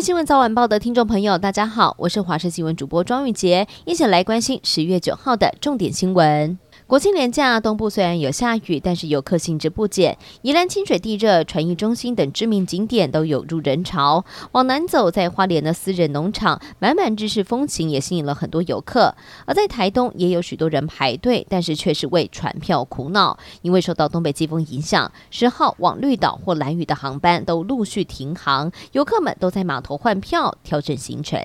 新闻早晚报的听众朋友，大家好，我是华视新闻主播庄玉洁，一起来关心十月九号的重点新闻。国庆连假，东部虽然有下雨，但是游客兴致不减。宜兰清水地热、传艺中心等知名景点都涌入人潮。往南走，在花莲的私人农场，满满日式风情也吸引了很多游客。而在台东，也有许多人排队，但是却是为船票苦恼，因为受到东北季风影响，十号往绿岛或兰屿的航班都陆续停航，游客们都在码头换票，调整行程。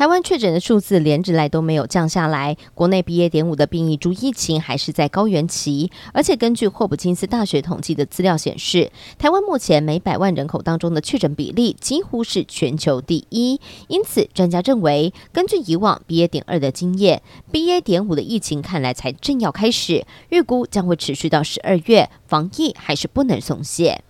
台湾确诊的数字连日来都没有降下来，国内 BA. 点五的变异株疫情还是在高原期，而且根据霍普金斯大学统计的资料显示，台湾目前每百万人口当中的确诊比例几乎是全球第一。因此，专家认为，根据以往 BA. 点二的经验，BA. 点五的疫情看来才正要开始，预估将会持续到十二月，防疫还是不能松懈。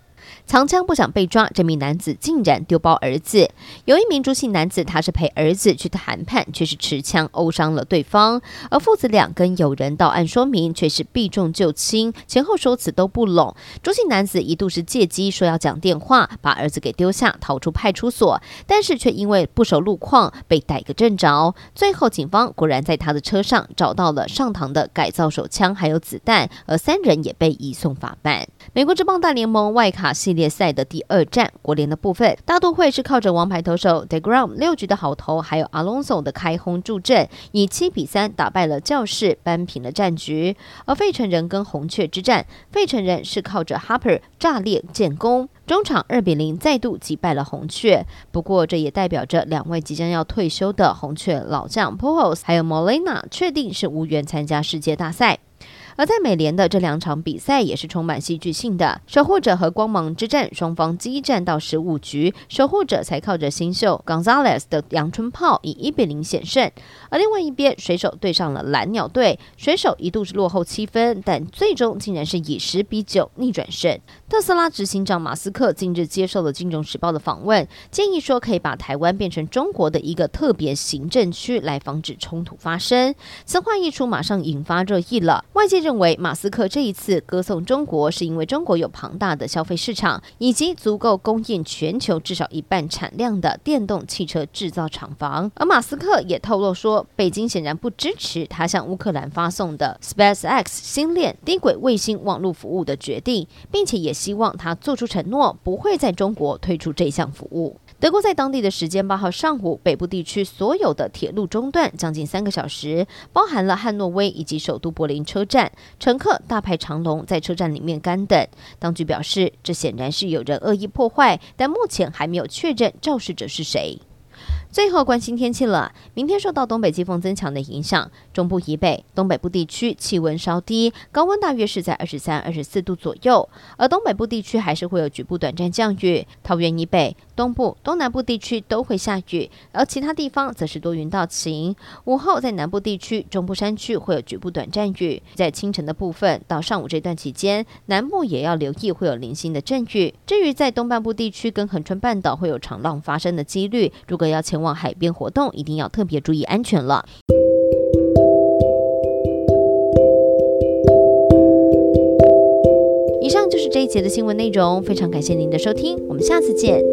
藏枪不想被抓，这名男子竟然丢包儿子。有一名朱姓男子，他是陪儿子去谈判，却是持枪殴伤了对方。而父子俩跟友人到案说明，却是避重就轻，前后说辞都不拢。朱姓男子一度是借机说要讲电话，把儿子给丢下，逃出派出所，但是却因为不熟路况，被逮个正着。最后警方果然在他的车上找到了上膛的改造手枪，还有子弹，而三人也被移送法办。美国职棒大联盟外卡系列赛的第二战，国联的部分，大都会是靠着王牌投手 deGrom 六局的好投，还有 Alonso 的开轰助阵，以七比三打败了教士，扳平了战局。而费城人跟红雀之战，费城人是靠着 Harper 炸裂建功，中场二比零再度击败了红雀。不过这也代表着两位即将要退休的红雀老将 Pujols 还有 Molina 确定是无缘参加世界大赛。而在美联的这两场比赛也是充满戏剧性的，守护者和光芒之战，双方激战到十五局，守护者才靠着新秀 Gonzalez 的阳春炮以一比零险胜。而另外一边，水手对上了蓝鸟队，水手一度是落后七分，但最终竟然是以十比九逆转胜。特斯拉执行长马斯克近日接受了《金融时报》的访问，建议说可以把台湾变成中国的一个特别行政区，来防止冲突发生。此话一出，马上引发热议了，外界。认认为马斯克这一次歌颂中国，是因为中国有庞大的消费市场，以及足够供应全球至少一半产量的电动汽车制造厂房。而马斯克也透露说，北京显然不支持他向乌克兰发送的 SpaceX 星链低轨卫星网络服务的决定，并且也希望他做出承诺，不会在中国推出这项服务。德国在当地的时间八号上午，北部地区所有的铁路中断将近三个小时，包含了汉诺威以及首都柏林车站，乘客大排长龙在车站里面干等。当局表示，这显然是有人恶意破坏，但目前还没有确认肇事者是谁。最后关心天气了。明天受到东北季风增强的影响，中部以北、东北部地区气温稍低，高温大约是在二十三、二十四度左右。而东北部地区还是会有局部短暂降雨。桃园以北、东部、东南部地区都会下雨，而其他地方则是多云到晴。午后在南部地区、中部山区会有局部短暂雨。在清晨的部分到上午这段期间，南部也要留意会有零星的阵雨。至于在东半部地区跟恒春半岛会有长浪发生的几率，如果要前往海边活动，一定要特别注意安全了。以上就是这一节的新闻内容，非常感谢您的收听，我们下次见。